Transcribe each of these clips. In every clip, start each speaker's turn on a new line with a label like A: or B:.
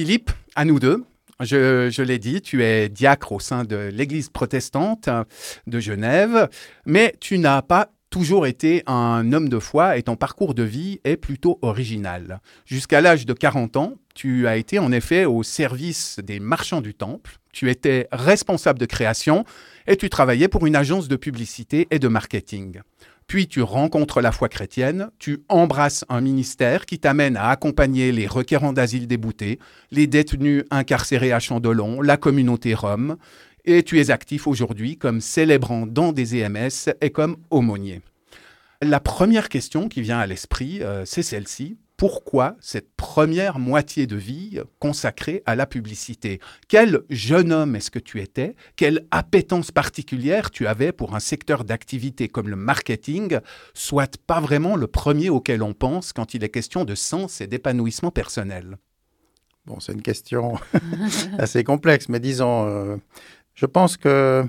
A: Philippe, à nous deux. Je, l'ai dit, tu es diacre au sein de l'Église protestante de Genève, mais tu n'as pas toujours été un homme de foi et ton parcours de vie est plutôt original. Jusqu'à l'âge de 40 ans, tu as été en effet au service des marchands du temple, tu étais responsable de création et tu travaillais pour une agence de publicité et de marketing. Puis tu rencontres la foi chrétienne, tu embrasses un ministère qui t'amène à accompagner les requérants d'asile déboutés, les détenus incarcérés à Chandelon, la communauté rome, et tu es actif aujourd'hui comme célébrant dans des EMS et comme aumônier. La première question qui vient à l'esprit, euh, c'est celle-ci pourquoi cette première moitié de vie consacrée à la publicité. Quel jeune homme est-ce que tu étais? Quelle appétence particulière tu avais pour un secteur d'activité comme le marketing, soit pas vraiment le premier auquel on pense quand il est question de sens et d'épanouissement personnel?
B: Bon, c'est une question assez complexe, mais disons, euh, je pense que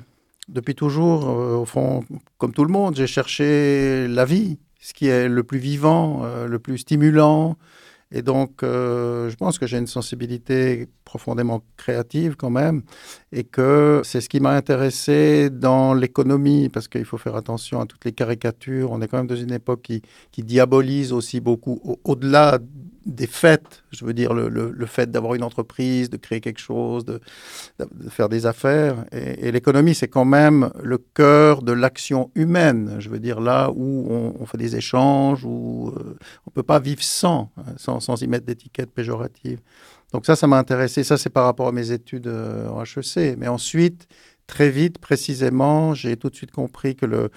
B: depuis toujours, euh, au fond, comme tout le monde, j'ai cherché la vie ce qui est le plus vivant, euh, le plus stimulant. Et donc, euh, je pense que j'ai une sensibilité profondément créative quand même, et que c'est ce qui m'a intéressé dans l'économie, parce qu'il faut faire attention à toutes les caricatures. On est quand même dans une époque qui, qui diabolise aussi beaucoup, au-delà des faits, je veux dire le, le, fait d'avoir une entreprise, de créer quelque chose, de, faire des affaires. Et, l'économie, c'est quand même le cœur de l'action humaine. Je veux dire là où on, fait des échanges, où euh, on ne peut pas vivre sans, sans, y mettre d'étiquettes péjoratives. Donc ça, ça m'a intéressé. Ça, c'est par rapport à mes études euh, en HEC. Mais ensuite, très vite, précisément, j'ai tout de suite compris que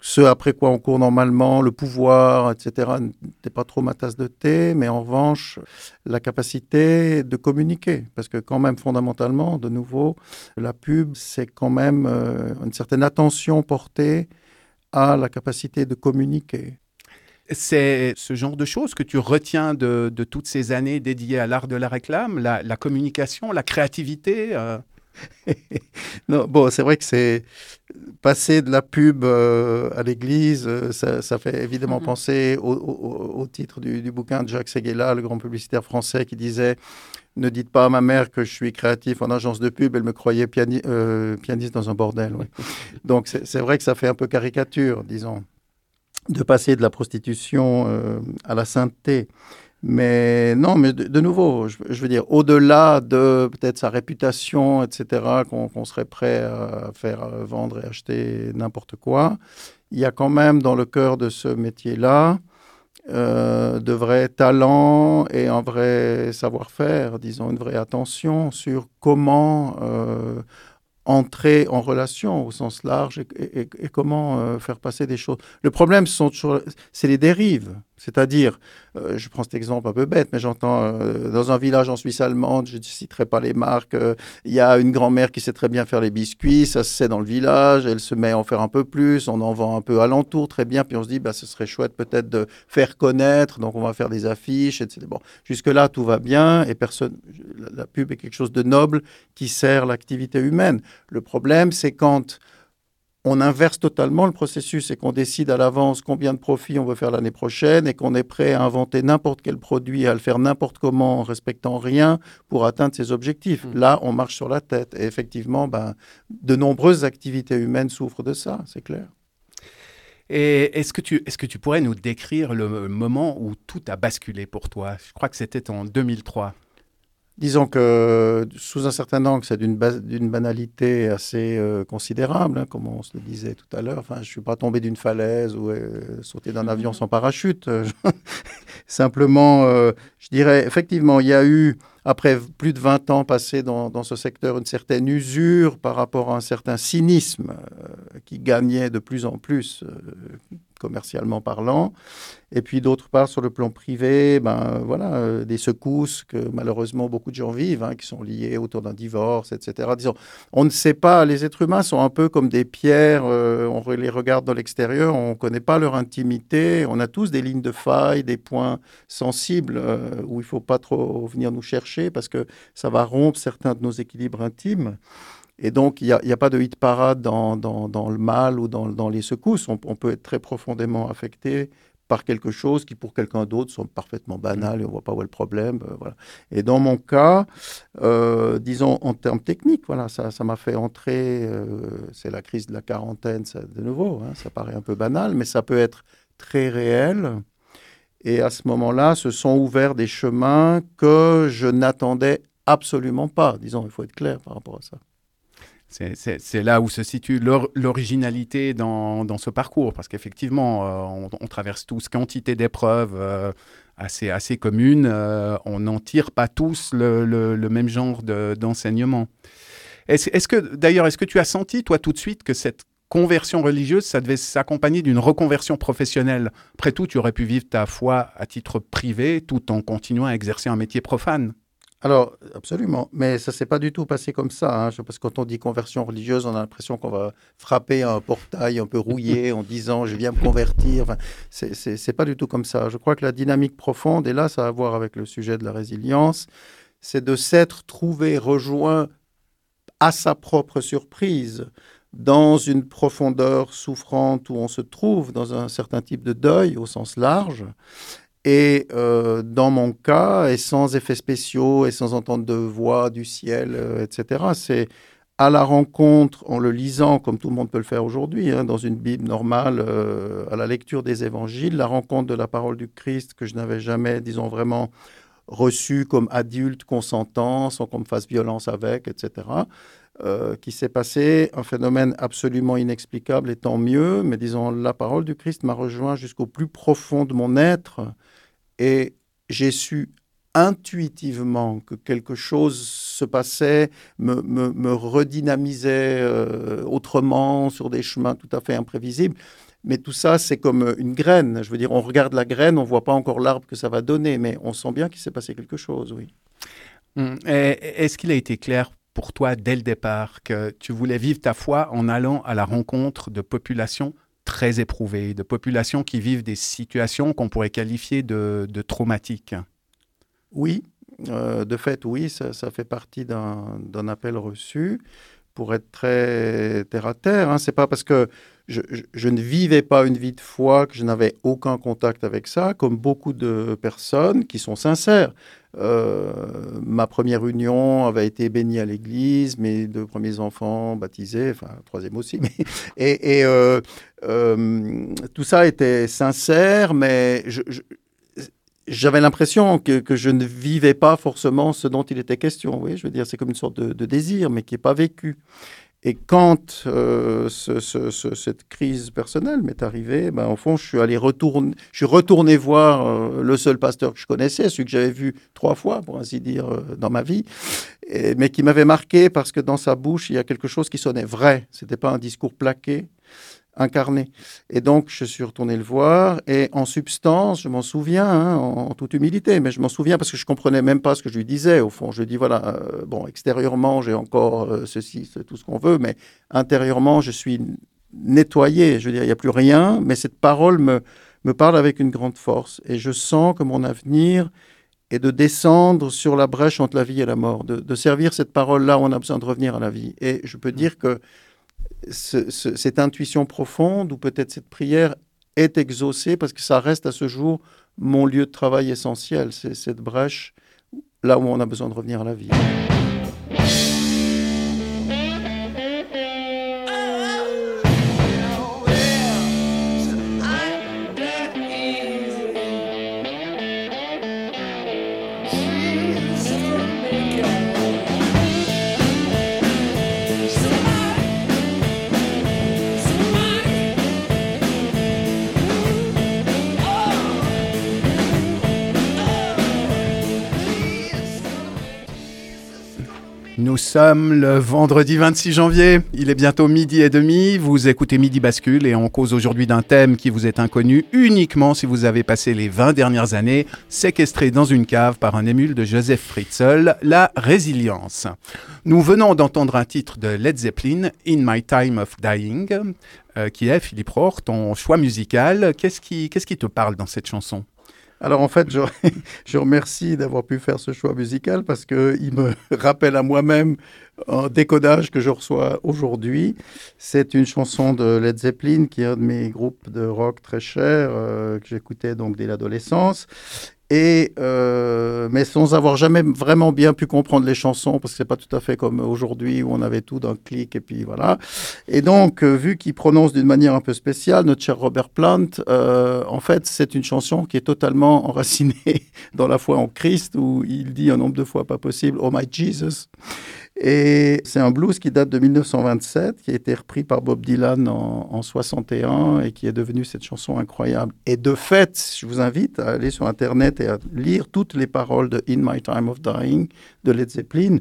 B: ce après quoi on court normalement, le pouvoir, etc., n'était pas trop ma tasse de thé, mais en revanche, la capacité de communiquer. Parce que quand même, fondamentalement, de nouveau, la pub, c'est quand même euh, une certaine attention portée à la capacité de communiquer.
A: C'est ce genre de choses que tu retiens de, toutes ces années dédiées à l'art de la réclame, la, communication, la créativité euh?
B: non, bon, c'est vrai que c'est passer de la pub euh, à l'église, euh, ça, fait évidemment penser au, titre du, bouquin de Jacques Seguela, le grand publicitaire français, qui disait Ne dites pas à ma mère que je suis créatif en agence de pub, elle me croyait euh, pianiste dans un bordel. Donc c'est vrai que ça fait un peu caricature, disons, de passer de la prostitution à la sainteté. Mais non, mais de, nouveau, je, veux dire, au-delà de peut-être sa réputation, etc., qu'on serait prêt à faire vendre et acheter n'importe quoi, il y a quand même dans le cœur de ce métier-là euh, de vrais talents et un vrai savoir-faire, disons, une vraie attention sur comment euh, entrer en relation au sens large et, comment euh, faire passer des choses. Le problème, c'est les dérives. C'est-à-dire, euh, je prends cet exemple un peu bête, mais j'entends euh, dans un village en Suisse allemande, je ne citerai pas les marques, euh, il y a une grand-mère qui sait très bien faire les biscuits, ça se sait dans le village, elle se met à en faire un peu plus, on en vend un peu alentour, très bien, puis on se dit, bah, ce serait chouette peut-être de faire connaître, donc on va faire des affiches, etc. Bon, jusque-là, tout va bien, et personne, la pub est quelque chose de noble qui sert l'activité humaine. Le problème, c'est quand on inverse totalement le processus et qu'on décide à l'avance combien de profits on veut faire l'année prochaine et qu'on est prêt à inventer n'importe quel produit, à le faire n'importe comment en respectant rien pour atteindre ses objectifs. Mmh. Là, on marche sur la tête. Et effectivement, ben, de nombreuses activités humaines souffrent de ça, c'est clair.
A: Et est-ce que, tu, est-ce que tu pourrais nous décrire le moment où tout a basculé pour toi? Je crois que c'était en 2003.
B: Disons que sous un certain angle, c'est d'une, banalité assez euh, considérable, hein, comme on se le disait tout à l'heure. Enfin, je ne suis pas tombé d'une falaise ou euh, sauté d'un avion sans parachute. Simplement, euh, je dirais, effectivement, il y a eu, après plus de 20 ans passés dans, dans ce secteur, une certaine usure par rapport à un certain cynisme qui gagnait de plus en plus commercialement parlant. Et puis d'autre part, sur le plan privé, ben, voilà, euh, des secousses que malheureusement beaucoup de gens vivent, hein, qui sont liées autour d'un divorce, etc. Disons, on ne sait pas, les êtres humains sont un peu comme des pierres, euh, on les regarde dans l'extérieur, on ne connaît pas leur intimité, on a tous des lignes de faille, des points sensibles euh, où il ne faut pas trop venir nous chercher parce que ça va rompre certains de nos équilibres intimes. Et donc, il n'y a, pas de hit parade dans, le mal ou dans, les secousses. On, peut être très profondément affecté par quelque chose qui pour quelqu'un d'autre sont parfaitement banal et on voit pas où est le problème. Euh. Et dans mon cas, euh, disons en termes techniques, voilà, ça, m'a fait entrer. c'est la crise de la quarantaine, de nouveau. Hein, ça paraît un peu banal, mais ça peut être très réel. Et à ce moment-là, se sont ouverts des chemins que je n'attendais absolument pas. Disons, il faut être clair par rapport à ça.
A: C'est là où se situe l'originalité dans, ce parcours, parce qu'effectivement, euh, on, traverse tous quantité d'épreuves euh, assez, assez communes. Euh, on n'en tire pas tous le, même genre d'enseignement. est-ce est que, d'ailleurs, est-ce que tu as senti, toi, tout de suite, que cette conversion religieuse, ça devait s'accompagner d'une reconversion professionnelle? Après tout, tu aurais pu vivre ta foi à titre privé tout en continuant à exercer un métier profane.
B: Alors, absolument. Mais ça ne s'est pas du tout passé comme ça. Hein. Parce que quand on dit conversion religieuse, on a l'impression qu'on va frapper un portail un peu rouillé en disant je viens me convertir. Enfin, c'est pas du tout comme ça. Je crois que la dynamique profonde, et là, ça a à voir avec le sujet de la résilience, c'est de s'être trouvé rejoint à sa propre surprise dans une profondeur souffrante où on se trouve dans un certain type de deuil au sens large. Et euh, dans mon cas, et sans effets spéciaux et sans entendre de voix du ciel, euh, etc., c'est à la rencontre, en le lisant comme tout le monde peut le faire aujourd'hui, hein, dans une Bible normale, euh, à la lecture des évangiles, la rencontre de la parole du Christ que je n'avais jamais, disons, vraiment reçue comme adulte consentant, sans qu'on me fasse violence avec, etc. Qui s'est passé, un phénomène absolument inexplicable et tant mieux, mais disons, la parole du Christ m'a rejoint jusqu'au plus profond de mon être et j'ai su intuitivement que quelque chose se passait, me, me, redynamisait euh, autrement sur des chemins tout à fait imprévisibles. Mais tout ça, c'est comme une graine. Je veux dire, on regarde la graine, on voit pas encore l'arbre que ça va donner, mais on sent bien qu'il s'est passé quelque chose, oui.
A: Hum, est-ce qu'il a été clair pour toi dès le départ que tu voulais vivre ta foi en allant à la rencontre de populations très éprouvées, de populations qui vivent des situations qu'on pourrait qualifier de, traumatiques
B: Oui, euh, de fait, oui, ça, fait partie d'un appel reçu. Pour être très terre à terre, hein. c'est pas parce que je, ne vivais pas une vie de foi, que je n'avais aucun contact avec ça, comme beaucoup de personnes qui sont sincères. Euh, ma première union avait été bénie à l'église, mes deux premiers enfants baptisés, enfin troisième aussi. Et, euh, euh, tout ça était sincère, mais j'avais l'impression que, je ne vivais pas forcément ce dont il était question. Oui, je veux dire, c'est comme une sorte de désir, mais qui n'est pas vécu. Et quand euh, cette crise personnelle m'est arrivée, ben, au fond, je suis allé retourner, je suis retourné voir euh, le seul pasteur que je connaissais, celui que j'avais vu trois fois, pour ainsi dire, euh, dans ma vie, mais qui m'avait marqué parce que dans sa bouche, il y a quelque chose qui sonnait vrai. C'était pas un discours plaqué, incarné. Et donc, je suis retourné le voir. Et en substance, je m'en souviens, hein, en, toute humilité, mais je m'en souviens parce que je comprenais même pas ce que je lui disais. Au fond, je lui dis voilà, euh, bon, extérieurement, j'ai encore euh, ceci, c'est tout ce qu'on veut, mais intérieurement, je suis nettoyé. Je veux dire, il n'y a plus rien, mais cette parole me, me parle avec une grande force. Et je sens que mon avenir est de descendre sur la brèche entre la vie et la mort, de, de servir cette parole-là où on a besoin de revenir à la vie. Et je peux dire que cette intuition profonde ou peut-être cette prière est exaucée parce que ça reste à ce jour mon lieu de travail essentiel. C'est cette brèche là où on a besoin de revenir à la vie.
A: Sommes le vendredi 26 janvier. Il est bientôt midi et demi. Vous écoutez Midi Bascule et on cause aujourd'hui d'un thème qui vous est inconnu uniquement si vous avez passé les 20 dernières années séquestré dans une cave par un émule de Joseph Fritzl, la résilience. Nous venons d'entendre un titre de Led Zeppelin, In My Time of Dying, euh, qui est, Philippe Rohr, ton choix musical. Qu'est-ce qui, qu'est-ce qui te parle dans cette chanson?
B: Alors en fait, je, remercie d'avoir pu faire ce choix musical parce qu'il me rappelle à moi-même un décodage que je reçois aujourd'hui. C'est une chanson de Led Zeppelin, qui est un de mes groupes de rock très chers, euh, que j'écoutais donc dès l'adolescence. Et, euh, mais sans avoir jamais vraiment bien pu comprendre les chansons, parce que c'est pas tout à fait comme aujourd'hui où on avait tout d'un clic et puis voilà. Et donc, euh, vu qu'il prononce d'une manière un peu spéciale, notre cher Robert Plant, euh, en fait, c'est une chanson qui est totalement enracinée dans la foi en Christ, où il dit un nombre de fois pas possible, Oh my Jesus. Et c'est un blues qui date de 1927, qui a été repris par Bob Dylan en, en 61 et qui est devenu cette chanson incroyable. Et de fait, je vous invite à aller sur Internet et à lire toutes les paroles de In My Time of Dying de Led Zeppelin.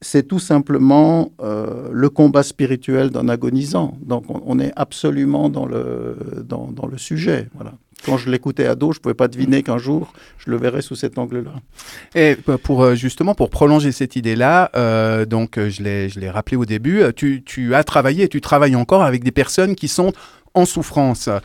B: C'est tout simplement euh, le combat spirituel d'un agonisant. Donc on, est absolument dans le, dans le sujet. Voilà quand je l'écoutais ado, je ne pouvais pas deviner qu'un jour, je le verrais sous cet angle-là.
A: Et pour euh, justement, pour prolonger cette idée-là, euh, donc je l'ai rappelé au début, tu, tu as travaillé et tu travailles encore avec des personnes qui sont en souffrance, euh,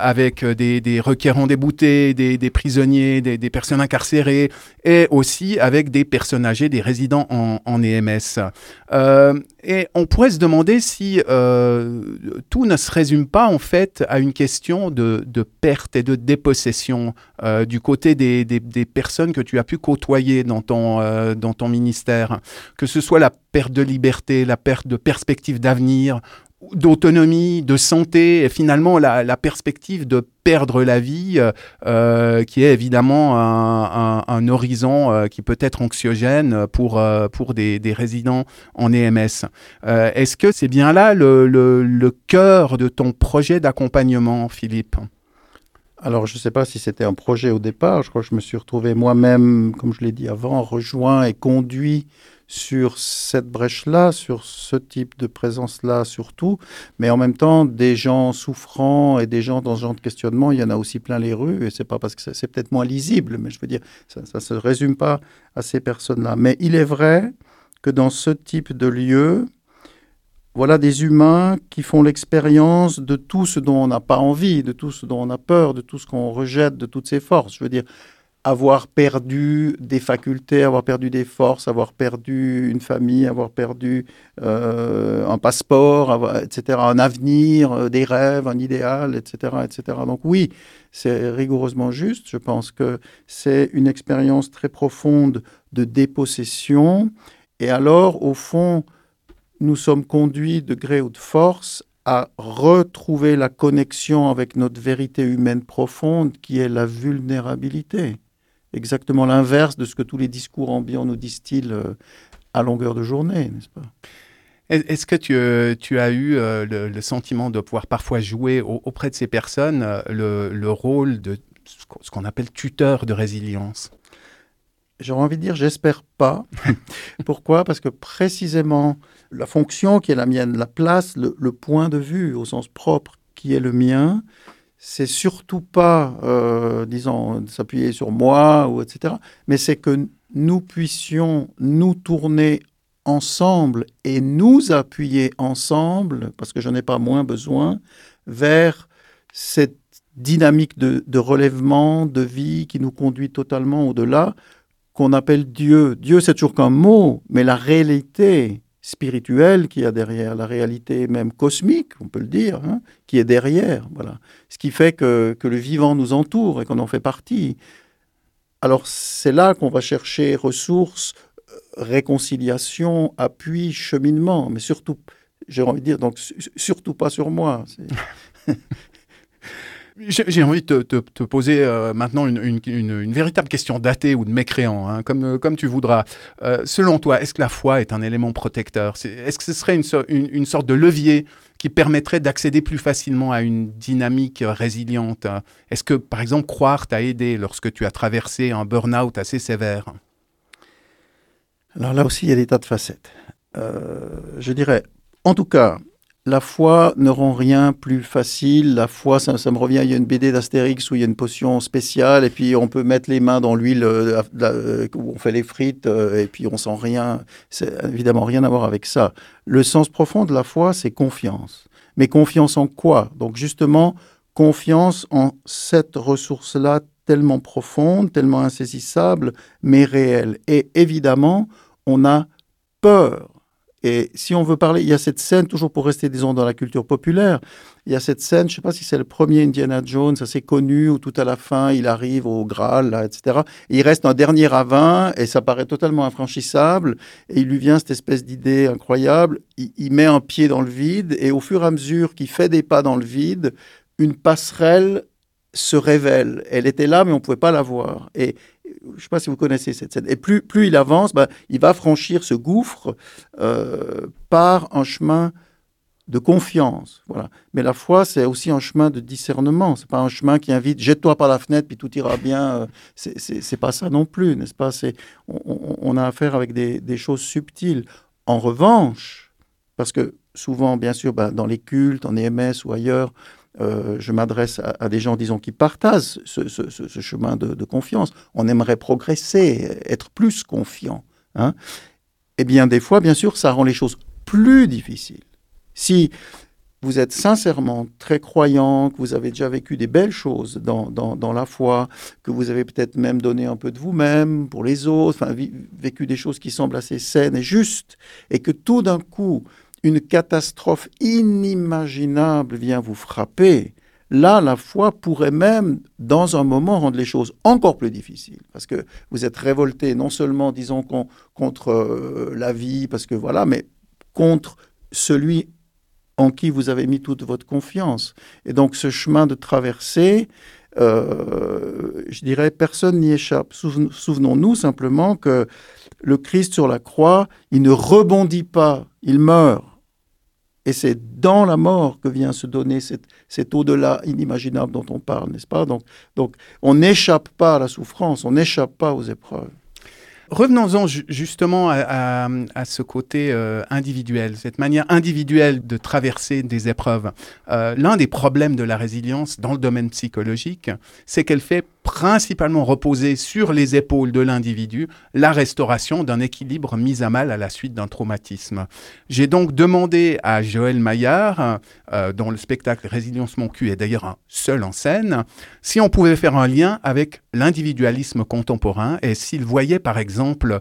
A: avec des, des, requérants déboutés, des, prisonniers, des, personnes incarcérées, et aussi avec des personnes âgées, des résidents en, EMS. Euh, et on pourrait se demander si euh, tout ne se résume pas en fait à une question de, perte et de dépossession euh, du côté des, personnes que tu as pu côtoyer dans ton, euh, dans ton ministère, que ce soit la perte de liberté, la perte de perspective d'avenir d'autonomie, de santé, et finalement la, perspective de perdre la vie, euh, qui est évidemment un, horizon euh, qui peut être anxiogène pour, euh, pour des, résidents en EMS. Euh, est-ce que c'est bien là le, le, le cœur de ton projet d'accompagnement, Philippe?
B: Alors, je ne sais pas si c'était un projet au départ. Je crois que je me suis retrouvé moi-même, comme je l'ai dit avant, rejoint et conduit sur cette brèche-là, sur ce type de présence-là surtout, mais en même temps, des gens souffrants et des gens dans ce genre de questionnement, il y en a aussi plein les rues, et c'est pas parce que c'est peut-être moins lisible, mais je veux dire, ça ne se résume pas à ces personnes-là. Mais il est vrai que dans ce type de lieu, voilà des humains qui font l'expérience de tout ce dont on n'a pas envie, de tout ce dont on a peur, de tout ce qu'on rejette, de toutes ses forces. Je veux dire, avoir perdu des facultés, avoir perdu des forces, avoir perdu une famille, avoir perdu euh, un passeport, etc., un avenir, euh, des rêves, un idéal, etc., etc. Donc oui, c'est rigoureusement juste. Je pense que c'est une expérience très profonde de dépossession. Et alors, au fond, nous sommes conduits de gré ou de force à retrouver la connexion avec notre vérité humaine profonde qui est la vulnérabilité. Exactement l'inverse de ce que tous les discours ambiants nous disent-ils euh, à longueur de journée, n'est-ce pas?
A: Est-ce que tu, euh, tu, as eu euh, le, le, sentiment de pouvoir parfois jouer au, auprès de ces personnes le, le, rôle de ce qu'on appelle tuteur de résilience?
B: J'aurais envie de dire, j'espère pas. Pourquoi? Parce que précisément, la fonction qui est la mienne, la place, le, le, point de vue au sens propre qui est le mien, c'est surtout pas, euh, disons, s'appuyer sur moi ou etc. Mais c'est que nous puissions nous tourner ensemble et nous appuyer ensemble, parce que je n'ai pas moins besoin, vers cette dynamique de, de, relèvement, de vie qui nous conduit totalement au-delà, qu'on appelle Dieu. Dieu, c'est toujours qu'un mot, mais la réalité spirituelle qu'il y a derrière, la réalité même cosmique, on peut le dire, hein, qui est derrière. Voilà. Ce qui fait que, que le vivant nous entoure et qu'on en fait partie. Alors c'est là qu'on va chercher ressources, réconciliation, appui, cheminement, mais surtout, j'ai envie de dire, donc surtout pas sur moi.
A: J'ai envie de te, poser euh, maintenant une, véritable question d'athée ou de mécréant, hein, comme, euh, comme tu voudras. Euh, selon toi, est-ce que la foi est un élément protecteur? Est-ce que ce serait une, sorte de levier qui permettrait d'accéder plus facilement à une dynamique résiliente? Est-ce que, par exemple, croire t'a aidé lorsque tu as traversé un burn-out assez sévère?
B: Alors là aussi, il y a des tas de facettes. Je dirais, en tout cas, la foi ne rend rien plus facile. La foi, ça, me revient, il y a une BD d'Astérix où il y a une potion spéciale et puis on peut mettre les mains dans l'huile euh, où on fait les frites euh, et puis on sent rien. C'est évidemment rien à voir avec ça. Le sens profond de la foi, c'est confiance. Mais confiance en quoi? Donc justement, confiance en cette ressource-là tellement profondes, tellement insaisissables, mais réelles. Et évidemment, on a peur. Et si on veut parler, il y a cette scène, toujours pour rester, disons, dans la culture populaire, il y a cette scène, je ne sais pas si c'est le premier Indiana Jones, assez connu, où tout à la fin, il arrive au Graal, là, etc. il reste un dernier ravin, et ça paraît totalement infranchissable, et il lui vient cette espèce d'idée incroyable, il, il, met un pied dans le vide, et au fur et à mesure qu'il fait des pas dans le vide, une passerelle se révèle. Elle était là, mais on ne pouvait pas la voir. Et je ne sais pas si vous connaissez cette scène. Et plus, il avance, ben, il va franchir ce gouffre euh, par un chemin de confiance. Voilà. Mais la foi, c'est aussi un chemin de discernement. C'est pas un chemin qui invite jette-toi par la fenêtre puis tout ira bien. Euh, c'est pas ça non plus, n'est-ce pas? On, on, a affaire avec des, choses subtiles. En revanche, parce que souvent, bien sûr, ben, dans les cultes, en EMS ou ailleurs, euh, je m'adresse à, des gens, disons, qui partagent ce, chemin de, confiance. On aimerait progresser, être plus confiant. Hein. Eh bien, des fois, bien sûr, ça rend les choses plus difficiles. Si vous êtes sincèrement très croyant, que vous avez déjà vécu des belles choses dans, la foi, que vous avez peut-être même donné un peu de vous-même pour les autres, vécu des choses qui semblent assez saines et justes, et que tout d'un coup, une catastrophe inimaginable vient vous frapper, là, la foi pourrait même, dans un moment, rendre les choses encore plus difficiles. Parce que vous êtes révolté, non seulement, disons, contre euh, la vie, parce que voilà, mais contre celui en qui vous avez mis toute votre confiance. Et donc, ce chemin de traversée, euh, je dirais, personne n'y échappe. Souvenons-nous simplement que le Christ sur la croix, il ne rebondit pas, il meurt. Et c'est dans la mort que vient se donner cet, au-delà inimaginable dont on parle, n'est-ce pas? Donc, donc on n'échappe pas à la souffrance, on n'échappe pas aux épreuves.
A: Revenons-en justement à, ce côté euh, individuel, cette manière individuelle de traverser des épreuves. Euh, l'un des problèmes de la résilience dans le domaine psychologique, c'est qu'elle fait principalement reposer sur les épaules de l'individu la restauration d'un équilibre mis à mal à la suite d'un traumatisme. J'ai donc demandé à Joël Maillard, euh, dont le spectacle Résilience mon cul est d'ailleurs un seul en scène, si on pouvait faire un lien avec l'individualisme contemporain et s'il voyait par exemple euh,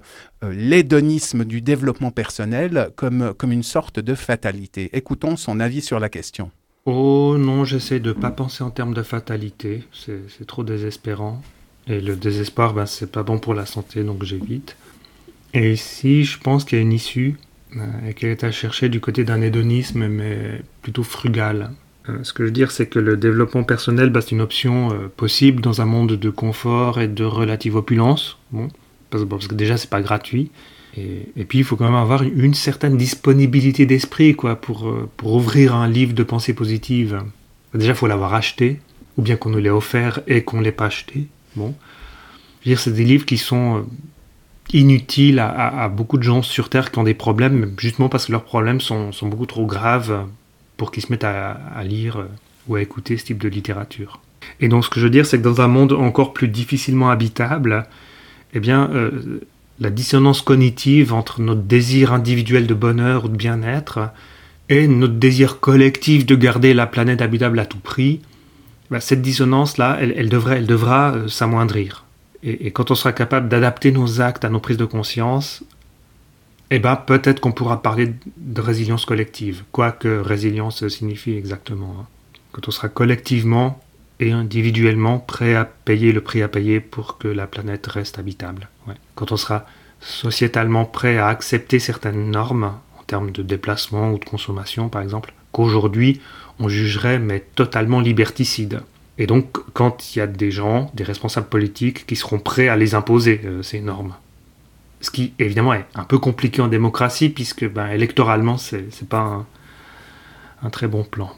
A: l'hédonisme du développement personnel comme, comme une sorte de fatalité. Écoutons son avis sur la question.
C: Oh non, j'essaie de pas penser en termes de fatalité, c'est trop désespérant. Et le désespoir, ben, c'est pas bon pour la santé, donc j'évite. Et ici, je pense qu'il y a une issue, euh, et qu'elle est à chercher du côté d'un hédonisme, mais plutôt frugal. Euh, ce que je veux dire, c'est que le développement personnel, ben, c'est une option possible dans un monde de confort et de relative opulence. Bon, parce, que déjà, c'est pas gratuit. Et, puis, il faut quand même avoir une certaine disponibilité d'esprit quoi, pour, euh, pour ouvrir un livre de pensée positive. Déjà, il faut l'avoir acheté, ou bien qu'on nous l'ait offert et qu'on ne l'ait pas acheté. Bon. Je veux dire, c'est des livres qui sont euh, inutiles à, beaucoup de gens sur Terre qui ont des problèmes, justement parce que leurs problèmes sont, sont beaucoup trop graves pour qu'ils se mettent à, lire euh, ou à écouter ce type de littérature. Et donc, ce que je veux dire, c'est que dans un monde encore plus difficilement habitable, eh bien, la dissonance cognitive entre notre désir individuel de bonheur ou de bien-être et notre désir collectif de garder la planète habitable à tout prix, bah, cette dissonance-là, elle, elle devra euh, s'amoindrir. Et, quand on sera capable d'adapter nos actes à nos prises de conscience, eh ben, peut-être qu'on pourra parler de résilience collective, quoi que résilience signifie exactement. Hein. Quand on sera collectivement et individuellement prêt à payer le prix à payer pour que la planète reste habitable. Quand on sera sociétalement prêt à accepter certaines normes en termes de déplacement ou de consommation par exemple, qu'aujourd'hui on jugerait mais totalement liberticides. Et donc quand il y a des gens, des responsables politiques qui seront prêts à les imposer, euh, ces normes. Ce qui évidemment est un peu compliqué en démocratie puisque ben, électoralement c'est pas un très bon plan.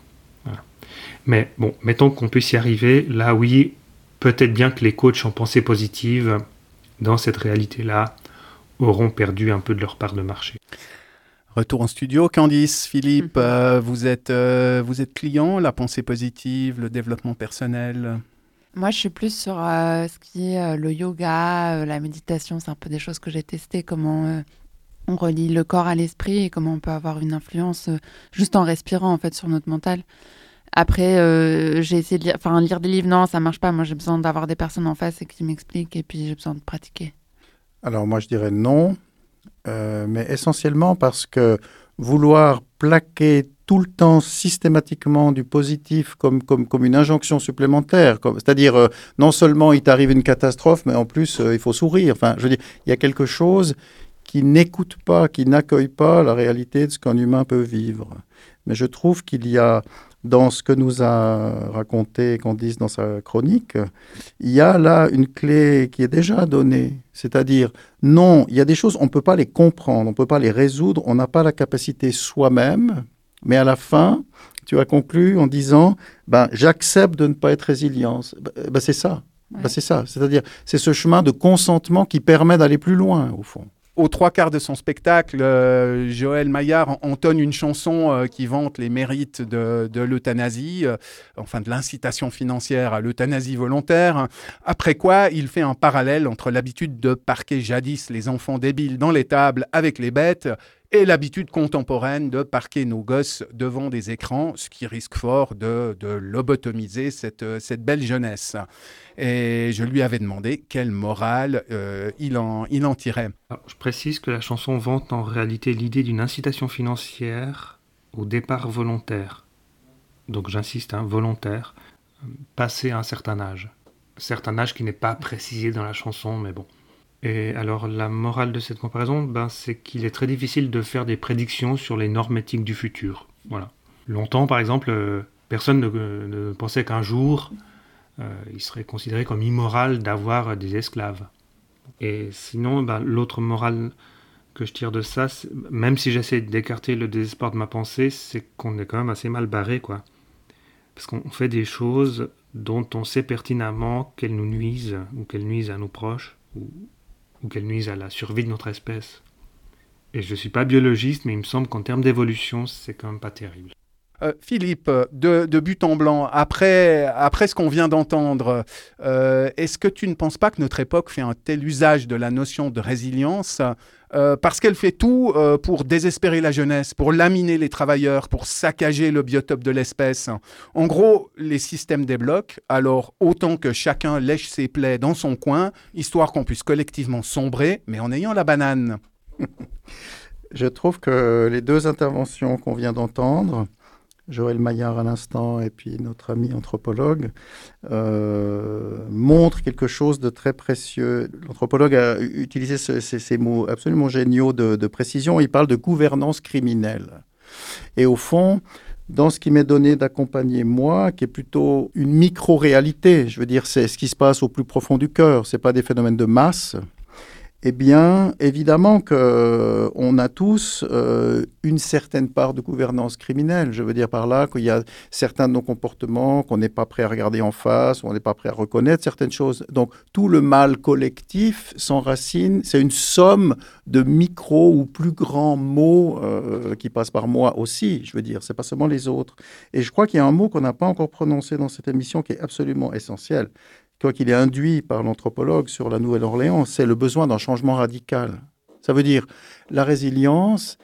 C: Mais bon, mettons qu'on puisse y arriver. Là, oui, peut-être bien que les coachs en pensée positive, dans cette réalité-là, auront perdu un peu de leur part de marché.
A: Retour en studio, Candice, Philippe, mhm. euh, vous, êtes, euh, vous êtes client, la pensée positive, le développement personnel?
D: Moi, je suis plus sur euh, ce qui est le yoga, la méditation, c'est un peu des choses que j'ai testées, comment on relie le corps à l'esprit et comment on peut avoir une influence juste en respirant en fait sur notre mental. Après, j'ai essayé de lire, des livres, non, ça marche pas. Moi, j'ai besoin d'avoir des personnes en face qui m'expliquent, et puis j'ai besoin de pratiquer.
B: Alors, moi, je dirais non, mais essentiellement parce que vouloir plaquer tout le temps systématiquement du positif comme, comme, comme une injonction supplémentaire. C'est-à-dire, euh, non seulement il t'arrive une catastrophe, mais en plus, euh, il faut sourire. Enfin, je veux dire, il y a quelque chose qui n'écoute pas, qui n'accueille pas la réalité de ce qu'un humain peut vivre. Mais je trouve qu'il y a, dans ce que nous a raconté Candice dans sa chronique, il y a là une clé qui est déjà donnée. C'est-à-dire, non, il y a des choses, on ne peut pas les comprendre, on ne peut pas les résoudre, on n'a pas la capacité soi-même, mais à la fin, tu as conclu en disant ben, j'accepte de ne pas être résilient. Ben, ben, c'est ça. Ben, c'est ça. C'est-à-dire, c'est ce chemin de consentement qui permet d'aller plus loin, au fond
A: aux trois quarts de son spectacle, euh, Joël Maillard entonne une chanson euh, qui vante les mérites de, l'euthanasie, euh, enfin de l'incitation financière à l'euthanasie volontaire. Après quoi, il fait un parallèle entre l'habitude de parquer jadis les enfants débiles dans les tables avec les bêtes et l'habitude contemporaine de parquer nos gosses devant des écrans, ce qui risque fort de, lobotomiser cette, cette, belle jeunesse. Et je lui avais demandé quelle morale euh, il, en, tirait.
C: je précise que la chanson vante en réalité l'idée d'une incitation financière au départ volontaire. Donc j'insiste, hein, volontaire, passé un certain âge. Certain âge qui n'est pas précisé dans la chanson, mais bon. Et alors la morale de cette comparaison, ben, c'est qu'il est très difficile de faire des prédictions sur les normes éthiques du futur. Voilà. Longtemps, par exemple, euh, personne ne, pensait qu'un jour, euh, il serait considéré comme immoral d'avoir des esclaves. Et sinon, ben, l'autre morale que je tire de ça, même si j'essaie d'écarter le désespoir de ma pensée, c'est qu'on est quand même assez mal barré, quoi. Parce qu'on fait des choses dont on sait pertinemment qu'elles nous nuisent, ou qu'elles nuisent à nos proches, ou qu'elles nuisent à la survie de notre espèce. Et je ne suis pas biologiste, mais il me semble qu'en termes d'évolution, c'est quand même pas terrible.
A: Euh, Philippe, de, but en blanc, après, après ce qu'on vient d'entendre, euh, est-ce que tu ne penses pas que notre époque fait un tel usage de la notion de résilience euh, parce qu'elle fait tout pour désespérer la jeunesse, pour laminer les travailleurs, pour saccager le biotope de l'espèce? En gros, les systèmes débloquent, alors autant que chacun lèche ses plaies dans son coin, histoire qu'on puisse collectivement sombrer, mais en ayant la banane.
B: Je trouve que les deux interventions qu'on vient d'entendre, Joël Maillard à l'instant et puis notre ami anthropologue, euh, montre quelque chose de très précieux. L'anthropologue a utilisé ces, mots absolument géniaux de, précision. Il parle de gouvernance criminelle. Et au fond, dans ce qui m'est donné d'accompagner moi, qui est plutôt une micro-réalité, je veux dire, c'est ce qui se passe au plus profond du cœur, ce n'est pas des phénomènes de masse, eh bien, évidemment qu'on euh, a tous euh, une certaine part de gouvernance criminelle. Je veux dire par là qu'il y a certains de nos comportements qu'on n'est pas prêt à regarder en face, on n'est pas prêt à reconnaître certaines choses. Donc, tout le mal collectif s'enracine, c'est une somme de micro ou plus grands mots euh, qui passent par moi aussi, je veux dire, c'est pas seulement les autres. Et je crois qu'il y a un mot qu'on n'a pas encore prononcé dans cette émission qui est absolument essentiel quoi qu'il est induit par l'anthropologue sur la Nouvelle-Orléans, c'est le besoin d'un changement radical. Ça veut dire la résilience,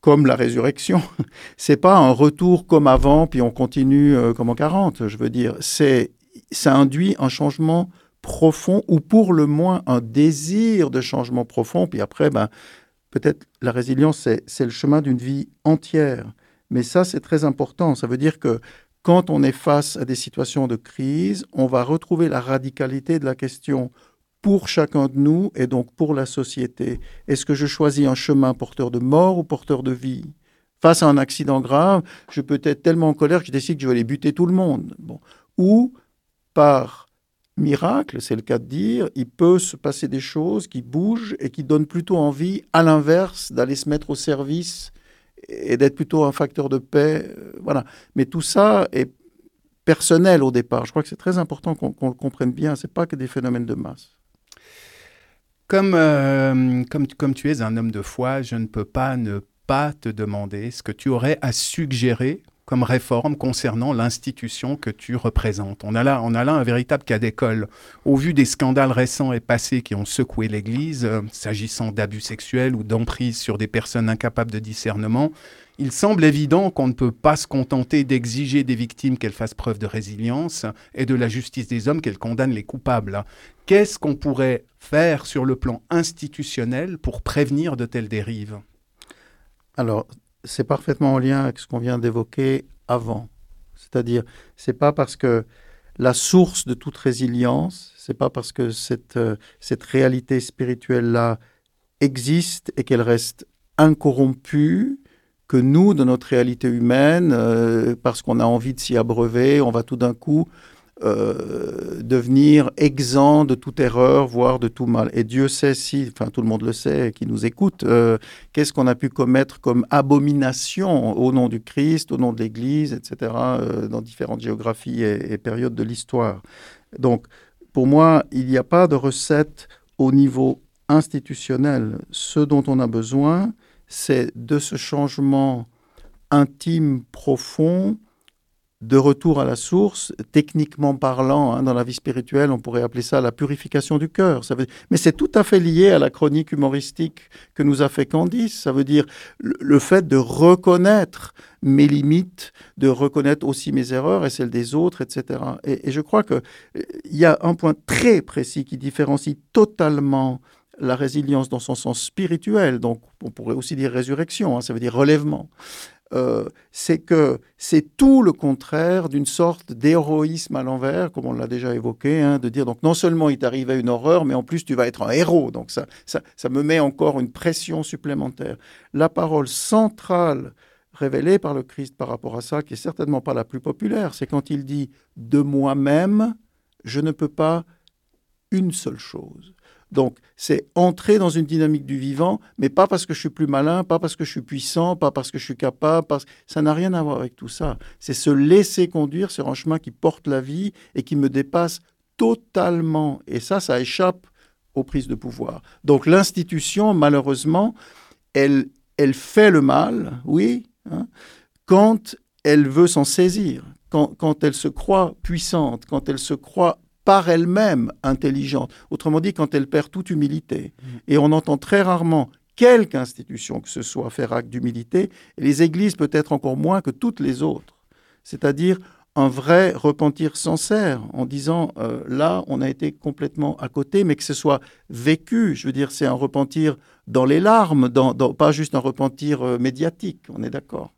B: comme la résurrection, c'est pas un retour comme avant puis on continue euh, comme en 40. Je veux dire, c'est ça induit un changement profond ou pour le moins un désir de changement profond. Puis après, ben, peut-être la résilience, c'est le chemin d'une vie entière. Mais ça, c'est très important. Ça veut dire que quand on est face à des situations de crise, on va retrouver la radicalité de la question pour chacun de nous et donc pour la société. Est-ce que je choisis un chemin porteur de mort ou porteur de vie? Face à un accident grave, je peux être tellement en colère que je décide que je vais aller buter tout le monde. Bon. Ou par miracle, c'est le cas de dire, il peut se passer des choses qui bougent et qui donnent plutôt envie, à l'inverse, d'aller se mettre au service et d'être plutôt un facteur de paix. Euh, voilà. Mais tout ça est personnel au départ. Je crois que c'est très important qu'on le comprenne bien. Ce n'est pas que des phénomènes de masse.
A: Comme, euh, comme, comme tu es un homme de foi, je ne peux pas ne pas te demander ce que tu aurais à suggérer comme réforme concernant l'institution que tu représentes on a, là, on a là un véritable cas d'école. Au vu des scandales récents et passés qui ont secoué l'Église, euh, s'agissant d'abus sexuels ou d'emprise sur des personnes incapables de discernement, il semble évident qu'on ne peut pas se contenter d'exiger des victimes qu'elles fassent preuve de résilience et de la justice des hommes qu'elles condamnent les coupables. Qu'est-ce qu'on pourrait faire sur le plan institutionnel pour prévenir de telles dérives?
B: Alors, c'est parfaitement en lien avec ce qu'on vient d'évoquer avant. C'est-à-dire, c'est pas parce que la source de toute résilience, c'est pas parce que cette, euh, cette réalité spirituelle-là existe et qu'elle reste incorrompue que nous, de notre réalité humaine, euh, parce qu'on a envie de s'y abreuver, on va tout d'un coup euh, devenir exempt de toute erreur, voire de tout mal. Et Dieu sait si, enfin tout le monde le sait, qui nous écoute, euh, qu'est-ce qu'on a pu commettre comme abomination au nom du Christ, au nom de l'Église, etc., euh, dans différentes géographies et, et périodes de l'histoire. Donc, pour moi, il n'y a pas de recette au niveau institutionnel. Ce dont on a besoin, c'est de ce changement intime, profond, de retour à la source, techniquement parlant, hein, dans la vie spirituelle, on pourrait appeler ça la purification du cœur. Ça veut... Mais c'est tout à fait lié à la chronique humoristique que nous a fait Candice. Ça veut dire le fait de reconnaître mes limites, de reconnaître aussi mes erreurs et celles des autres, etc. Et, je crois qu'il euh, y a un point très précis qui différencie totalement la résilience dans son sens spirituel, donc on pourrait aussi dire résurrection, hein, ça veut dire relèvement, euh, c'est que c'est tout le contraire d'une sorte d'héroïsme à l'envers, comme on l'a déjà évoqué, hein, de dire donc non seulement il t'arrive à une horreur, mais en plus tu vas être un héros. Donc ça, ça, ça me met encore une pression supplémentaire. La parole centrale révélée par le Christ par rapport à ça, qui est certainement pas la plus populaire, c'est quand il dit de moi-même, je ne peux pas une seule chose. Donc, c'est entrer dans une dynamique du vivant, mais pas parce que je suis plus malin, pas parce que je suis puissant, pas parce que je suis capable. Parce... Ça n'a rien à voir avec tout ça. C'est se laisser conduire sur un chemin qui porte la vie et qui me dépasse totalement. Et ça, ça échappe aux prises de pouvoir. Donc, l'institution, malheureusement, elle, elle fait le mal, oui, hein, quand elle veut s'en saisir, quand, quand elle se croit puissante, quand elle se croit par elle-même intelligente. Autrement dit, quand elle perd toute humilité. Mmh. Et on entend très rarement quelque institution que ce soit faire acte d'humilité, et les églises peut-être encore moins que toutes les autres. C'est-à-dire un vrai repentir sincère en disant euh, là, on a été complètement à côté, mais que ce soit vécu. Je veux dire, c'est un repentir dans les larmes, dans, dans, pas juste un repentir euh, médiatique, on est d'accord.